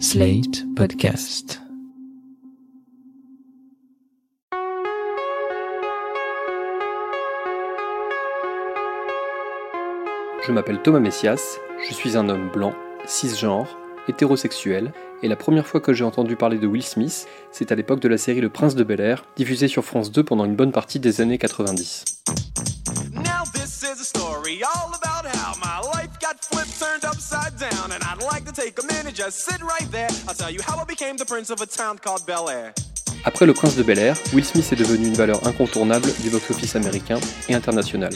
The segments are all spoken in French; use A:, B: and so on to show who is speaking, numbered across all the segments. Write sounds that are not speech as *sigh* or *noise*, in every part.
A: Slate Podcast.
B: Je m'appelle Thomas Messias, je suis un homme blanc, cisgenre, hétérosexuel, et la première fois que j'ai entendu parler de Will Smith, c'est à l'époque de la série Le Prince de Bel Air, diffusée sur France 2 pendant une bonne partie des années 90.
C: Now this is a story all upside down, and I'd like to take a just sit right there. I'll tell you how I became the prince of a town called Bel Air.
B: Après Le Prince de Bel Air, Will Smith est devenu une valeur incontournable du box-office américain et international.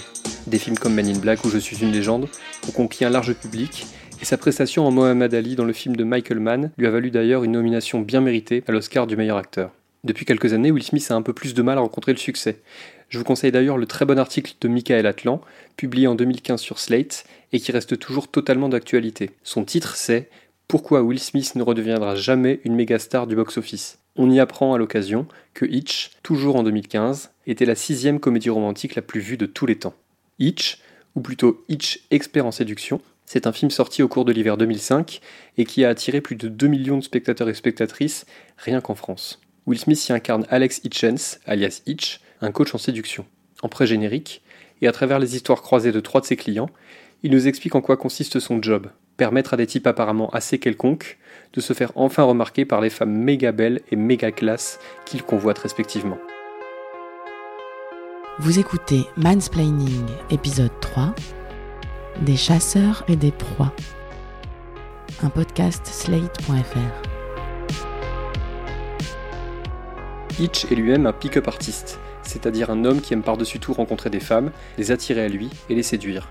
B: Des films comme Men in Black ou Je suis une légende ont conquis un large public, et sa prestation en Mohamed Ali dans le film de Michael Mann lui a valu d'ailleurs une nomination bien méritée à l'Oscar du meilleur acteur. Depuis quelques années, Will Smith a un peu plus de mal à rencontrer le succès. Je vous conseille d'ailleurs le très bon article de Michael Atlan, publié en 2015 sur Slate, et qui reste toujours totalement d'actualité. Son titre c'est Pourquoi Will Smith ne redeviendra jamais une méga star du box-office? On y apprend à l'occasion que Hitch, toujours en 2015, était la sixième comédie romantique la plus vue de tous les temps. Hitch, ou plutôt Hitch Expert en séduction, c'est un film sorti au cours de l'hiver 2005 et qui a attiré plus de 2 millions de spectateurs et spectatrices rien qu'en France. Will Smith y incarne Alex Hitchens, alias Hitch, un coach en séduction. En pré-générique, et à travers les histoires croisées de trois de ses clients, il nous explique en quoi consiste son job, permettre à des types apparemment assez quelconques de se faire enfin remarquer par les femmes méga belles et méga classes qu'ils convoitent respectivement.
D: Vous écoutez Mansplaining, épisode 3 Des chasseurs et des proies. Un podcast slate.fr.
B: Hitch est lui-même un pick-up artiste, c'est-à-dire un homme qui aime par-dessus tout rencontrer des femmes, les attirer à lui et les séduire.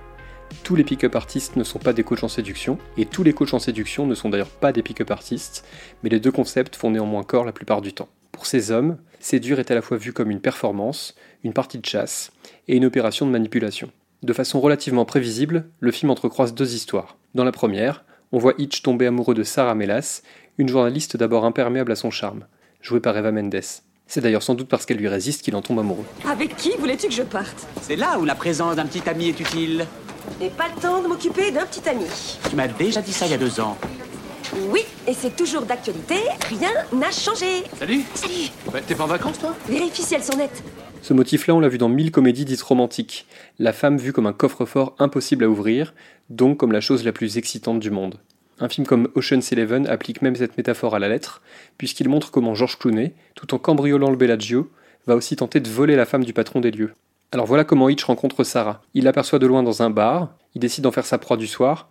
B: Tous les pick-up artistes ne sont pas des coachs en séduction, et tous les coachs en séduction ne sont d'ailleurs pas des pick-up artistes, mais les deux concepts font néanmoins corps la plupart du temps. Pour ces hommes, séduire est à la fois vu comme une performance, une partie de chasse, et une opération de manipulation. De façon relativement prévisible, le film entrecroise deux histoires. Dans la première, on voit Hitch tomber amoureux de Sarah Melas, une journaliste d'abord imperméable à son charme, jouée par Eva Mendes. C'est d'ailleurs sans doute parce qu'elle lui résiste qu'il en tombe amoureux.
E: Avec qui voulais-tu que je parte?
F: C'est là où la présence d'un petit ami est utile.
E: Je n'ai pas le temps de m'occuper d'un petit ami.
F: Tu m'as déjà dit ça il y a deux ans.
E: Oui, et c'est toujours d'actualité, rien n'a changé.
F: Salut
E: Salut
F: Ouais, T'es pas en vacances, toi?
E: Vérifie si elles sont nettes.
B: Ce motif-là, on l'a vu dans mille comédies dites romantiques. La femme vue comme un coffre-fort impossible à ouvrir, donc comme la chose la plus excitante du monde. Un film comme Ocean's Eleven applique même cette métaphore à la lettre, puisqu'il montre comment George Clooney, tout en cambriolant le Bellagio, va aussi tenter de voler la femme du patron des lieux. Alors voilà comment Hitch rencontre Sarah. Il l'aperçoit de loin dans un bar, il décide d'en faire sa proie du soir,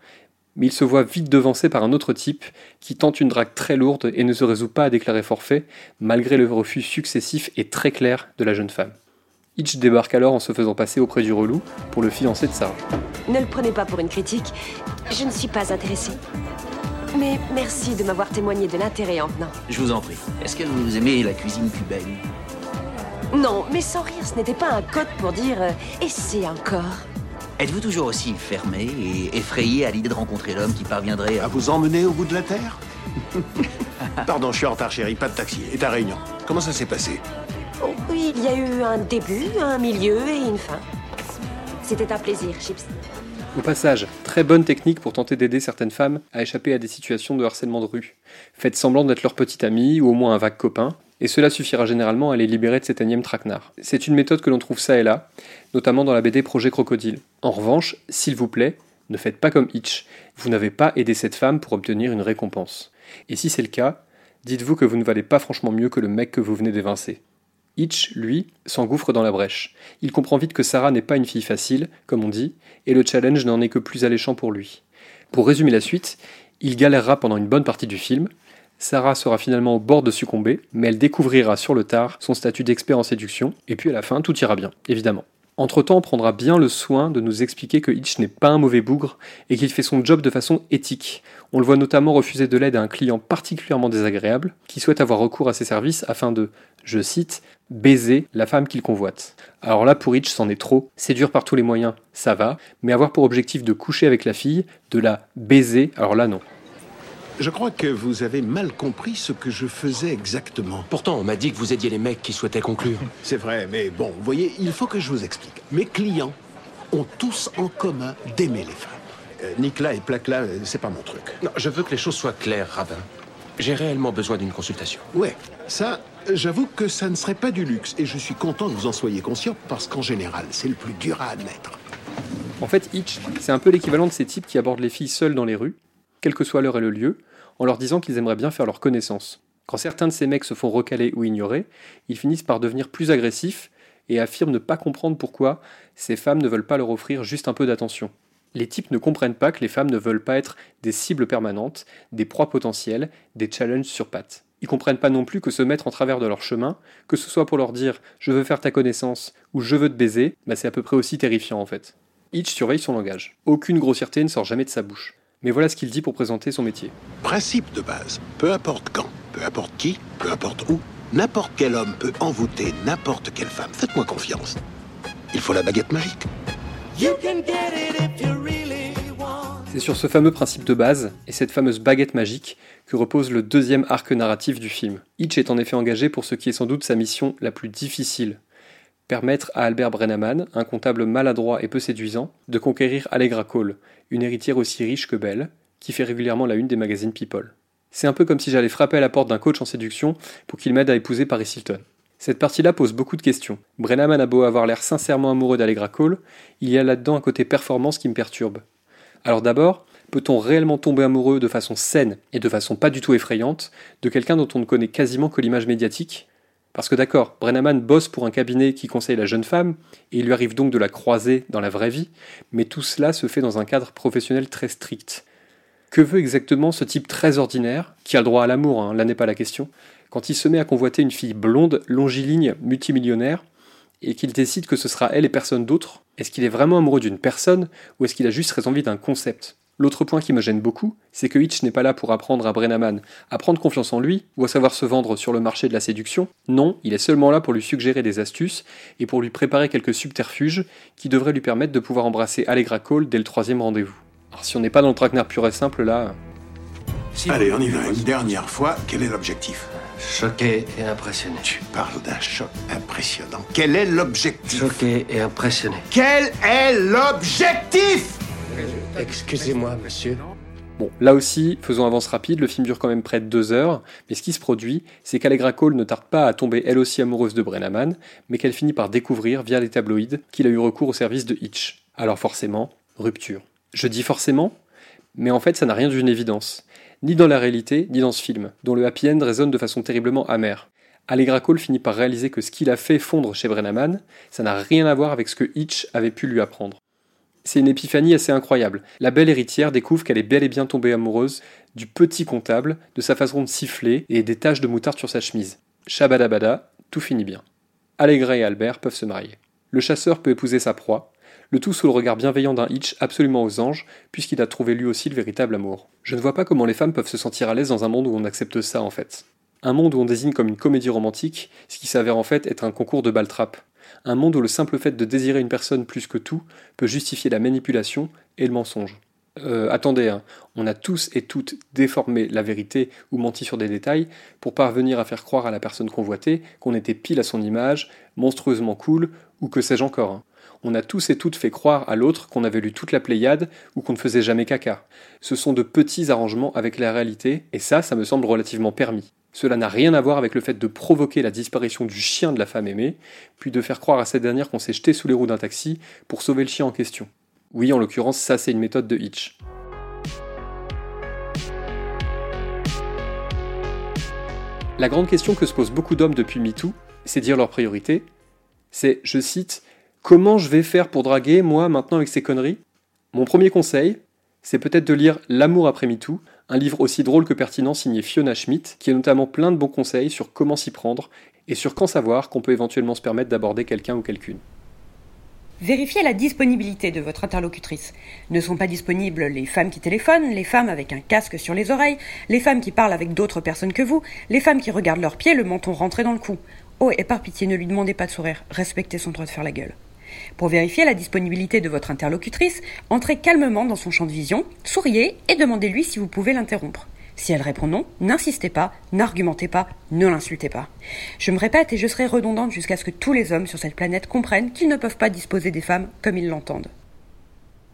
B: mais il se voit vite devancé par un autre type qui tente une drague très lourde et ne se résout pas à déclarer forfait, malgré le refus successif et très clair de la jeune femme. Hitch débarque alors en se faisant passer auprès du relou pour le fiancé de Sarah.
E: Ne le prenez pas pour une critique, je ne suis pas intéressée. Mais merci de m'avoir témoigné de l'intérêt en venant.
F: Je vous en prie. Est-ce que vous aimez la cuisine cubaine?
E: Non, mais sans rire, ce n'était pas un code pour dire euh, et c'est encore.
F: Êtes-vous toujours aussi fermé et effrayé à l'idée de rencontrer l'homme qui parviendrait
G: À
F: à...
G: vous emmener au bout de la terre? *laughs* Pardon, je suis en retard, chérie, pas de taxi. Et ta réunion? Comment ça s'est passé?
E: Oh, oui, il y a eu un début, un milieu et une fin. C'était un plaisir, Chips.
B: Au passage, très bonne technique pour tenter d'aider certaines femmes à échapper à des situations de harcèlement de rue. Faites semblant d'être leur petite amie ou au moins un vague copain, et cela suffira généralement à les libérer de cet énième traquenard. C'est une méthode que l'on trouve ça et là, notamment dans la BD Projet Crocodile. En revanche, s'il vous plaît, ne faites pas comme Hitch. Vous n'avez pas aidé cette femme pour obtenir une récompense. Et si c'est le cas, dites-vous que vous ne valez pas franchement mieux que le mec que vous venez d'évincer. Hitch, lui, s'engouffre dans la brèche. Il comprend vite que Sarah n'est pas une fille facile, comme on dit, et le challenge n'en est que plus alléchant pour lui. Pour résumer la suite, il galérera pendant une bonne partie du film. Sarah sera finalement au bord de succomber, mais elle découvrira sur le tard son statut d'expert en séduction, et puis à la fin, tout ira bien, évidemment. Entre-temps, on prendra bien le soin de nous expliquer que Hitch n'est pas un mauvais bougre et qu'il fait son job de façon éthique. On le voit notamment refuser de l'aide à un client particulièrement désagréable qui souhaite avoir recours à ses services afin de, je cite, baiser la femme qu'il convoite. Alors là, pour Hitch, c'en est trop. Séduire par tous les moyens, ça va, mais avoir pour objectif de coucher avec la fille, de la baiser, alors là non.
G: Je crois que vous avez mal compris ce que je faisais exactement.
H: Pourtant, on m'a dit que vous aidiez les mecs qui souhaitaient conclure. *laughs*
G: C'est vrai, mais bon, vous voyez, il faut que je vous explique. Mes clients ont tous en commun d'aimer les femmes. Euh, Nicolas et Placla, euh, c'est pas mon truc.
H: Non, je veux que les choses soient claires, rabbin. J'ai réellement besoin d'une consultation.
G: Ouais, ça, j'avoue que ça ne serait pas du luxe. Et je suis content que vous en soyez conscient parce qu'en général, c'est le plus dur à admettre.
B: En fait, Hitch, c'est un peu l'équivalent de ces types qui abordent les filles seules dans les rues, quelle que soit l'heure et le lieu, en leur disant qu'ils aimeraient bien faire leur connaissance. Quand certains de ces mecs se font recaler ou ignorer, ils finissent par devenir plus agressifs et affirment ne pas comprendre pourquoi ces femmes ne veulent pas leur offrir juste un peu d'attention. Les types ne comprennent pas que les femmes ne veulent pas être des cibles permanentes, des proies potentielles, des challenges sur pattes. Ils comprennent pas non plus que se mettre en travers de leur chemin, que ce soit pour leur dire je veux faire ta connaissance ou je veux te baiser, bah c'est à peu près aussi terrifiant en fait. Hitch surveille son langage. Aucune grossièreté ne sort jamais de sa bouche. Mais voilà ce qu'il dit pour présenter son métier.
G: Principe de base. Peu importe quand, peu importe qui, peu importe où, n'importe quel homme peut envoûter n'importe quelle femme. Faites-moi confiance. Il faut la baguette magique.
B: C'est sur ce fameux principe de base et cette fameuse baguette magique que repose le deuxième arc narratif du film. Hitch est en effet engagé pour ce qui est sans doute sa mission la plus difficile. Permettre à Albert Brennaman, un comptable maladroit et peu séduisant, de conquérir Allegra Cole, une héritière aussi riche que belle, qui fait régulièrement la une des magazines People. C'est un peu comme si j'allais frapper à la porte d'un coach en séduction pour qu'il m'aide à épouser Paris Hilton. Cette partie-là pose beaucoup de questions. Brennaman a beau avoir l'air sincèrement amoureux d'Allegra Cole, il y a là-dedans un côté performance qui me perturbe. Alors d'abord, peut-on réellement tomber amoureux de façon saine et de façon pas du tout effrayante de quelqu'un dont on ne connaît quasiment que l'image médiatique Parce que d'accord, Brennaman bosse pour un cabinet qui conseille la jeune femme, et il lui arrive donc de la croiser dans la vraie vie, mais tout cela se fait dans un cadre professionnel très strict. Que veut exactement ce type très ordinaire, qui a le droit à l'amour, hein, là n'est pas la question, quand il se met à convoiter une fille blonde, longiligne, multimillionnaire, et qu'il décide que ce sera elle et personne d'autre? Est-ce qu'il est vraiment amoureux d'une personne, ou est-ce qu'il a juste très envie d'un concept? L'autre point qui me gêne beaucoup, c'est que Hitch n'est pas là pour apprendre à Brennaman à prendre confiance en lui ou à savoir se vendre sur le marché de la séduction. Non, il est seulement là pour lui suggérer des astuces et pour lui préparer quelques subterfuges qui devraient lui permettre de pouvoir embrasser Allegra Cole dès le troisième rendez-vous. Alors si on n'est pas dans le traquenard pur et simple là,
G: Allez, on y va. Une dernière fois, quel est l'objectif?
I: Choqué et impressionné.
G: Tu parles d'un choc impressionnant. Quel est l'objectif?
I: Choqué et impressionné.
G: Quel est l'objectif?
H: Excusez-moi, monsieur.
B: Bon, là aussi, faisons avance rapide, le film dure quand même près de deux heures, mais ce qui se produit, c'est qu'Allegra Cole ne tarde pas à tomber elle aussi amoureuse de Brennaman, mais qu'elle finit par découvrir, via les tabloïds, qu'il a eu recours au service de Hitch. Alors forcément, rupture. Je dis forcément, mais en fait ça n'a rien d'une évidence. Ni dans la réalité, ni dans ce film, dont le happy end résonne de façon terriblement amère. Allegra Cole finit par réaliser que ce qu'il a fait fondre chez Brennaman, ça n'a rien à voir avec ce que Hitch avait pu lui apprendre. C'est une épiphanie assez incroyable. La belle héritière découvre qu'elle est bel et bien tombée amoureuse du petit comptable, de sa façon de siffler et des taches de moutarde sur sa chemise. Shabadabada, tout finit bien. Allegra et Albert peuvent se marier. Le chasseur peut épouser sa proie, le tout sous le regard bienveillant d'un Hitch absolument aux anges, puisqu'il a trouvé lui aussi le véritable amour. Je ne vois pas comment les femmes peuvent se sentir à l'aise dans un monde où on accepte ça en fait. Un monde où on désigne comme une comédie romantique ce qui s'avère en fait être un concours de baltrap. Un monde où le simple fait de désirer une personne plus que tout peut justifier la manipulation et le mensonge. Euh, attendez, hein. on a tous et toutes déformé la vérité ou menti sur des détails pour parvenir à faire croire à la personne convoitée qu'on était pile à son image, monstrueusement cool, ou que sais-je encore. hein. On a tous et toutes fait croire à l'autre qu'on avait lu toute la Pléiade ou qu'on ne faisait jamais caca. Ce sont de petits arrangements avec la réalité, et ça, ça me semble relativement permis. Cela n'a rien à voir avec le fait de provoquer la disparition du chien de la femme aimée, puis de faire croire à cette dernière qu'on s'est jeté sous les roues d'un taxi pour sauver le chien en question. Oui, en l'occurrence, ça c'est une méthode de Hitch. La grande question que se posent beaucoup d'hommes depuis MeToo, c'est dire leur priorité, c'est, je cite, Comment je vais faire pour draguer, moi, maintenant avec ces conneries? Mon premier conseil, c'est peut-être de lire L'amour après MeToo, un livre aussi drôle que pertinent signé Fiona Schmidt, qui a notamment plein de bons conseils sur comment s'y prendre et sur quand savoir qu'on peut éventuellement se permettre d'aborder quelqu'un ou quelqu'une.
J: Vérifiez la disponibilité de votre interlocutrice. Ne sont pas disponibles les femmes qui téléphonent, les femmes avec un casque sur les oreilles, les femmes qui parlent avec d'autres personnes que vous, les femmes qui regardent leurs pieds, le menton rentré dans le cou. Oh, et par pitié, ne lui demandez pas de sourire, respectez son droit de faire la gueule. Pour vérifier la disponibilité de votre interlocutrice, entrez calmement dans son champ de vision, souriez et demandez-lui si vous pouvez l'interrompre. Si elle répond non, n'insistez pas, n'argumentez pas, ne l'insultez pas. Je me répète et je serai redondante jusqu'à ce que tous les hommes sur cette planète comprennent qu'ils ne peuvent pas disposer des femmes comme ils l'entendent.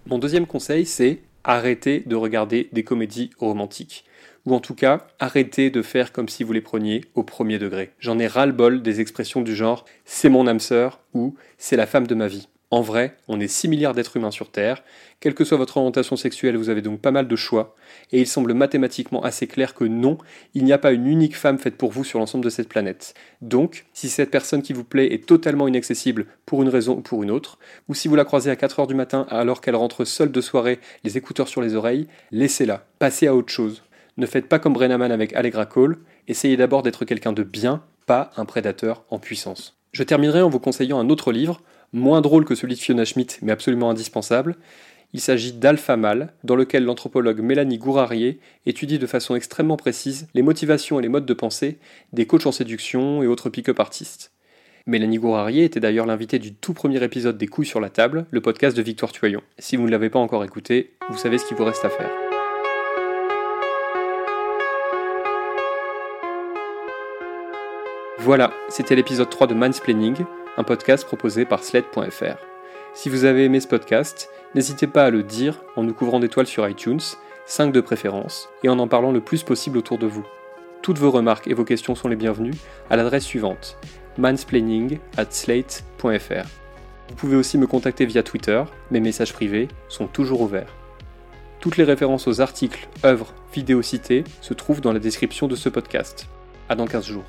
B: Mon deuxième conseil, c'est arrêtez de regarder des comédies romantiques. Ou en tout cas, arrêtez de faire comme si vous les preniez au premier degré. J'en ai ras-le-bol des expressions du genre c'est mon âme sœur ou c'est la femme de ma vie. En vrai, on est 6 milliards d'êtres humains sur Terre, quelle que soit votre orientation sexuelle, vous avez donc pas mal de choix, et il semble mathématiquement assez clair que non, il n'y a pas une unique femme faite pour vous sur l'ensemble de cette planète. Donc, si cette personne qui vous plaît est totalement inaccessible pour une raison ou pour une autre, ou si vous la croisez à 4h du matin alors qu'elle rentre seule de soirée, les écouteurs sur les oreilles, laissez-la, passez à autre chose. Ne faites pas comme Brennaman avec Allegra Cole, essayez d'abord d'être quelqu'un de bien, pas un prédateur en puissance. Je terminerai en vous conseillant un autre livre, moins drôle que celui de Fiona Schmidt, mais absolument indispensable. Il s'agit d'Alpha Mal, dans lequel l'anthropologue Mélanie Gourarier étudie de façon extrêmement précise les motivations et les modes de pensée des coachs en séduction et autres pick-up artistes. Mélanie Gourarier était d'ailleurs l'invitée du tout premier épisode des Couilles sur la table, le podcast de Victoire Tuyon. Si vous ne l'avez pas encore écouté, vous savez ce qu'il vous reste à faire. Voilà, c'était l'épisode 3 de Mansplaining un podcast proposé par Sled.fr. Si vous avez aimé ce podcast, n'hésitez pas à le dire en nous couvrant d'étoiles sur iTunes, 5 de préférence, et en en parlant le plus possible autour de vous. Toutes vos remarques et vos questions sont les bienvenues à l'adresse suivante mansplaining at slate.fr. Vous pouvez aussi me contacter via Twitter, mes messages privés sont toujours ouverts. Toutes les références aux articles, œuvres, vidéos citées se trouvent dans la description de ce podcast. À dans 15 jours.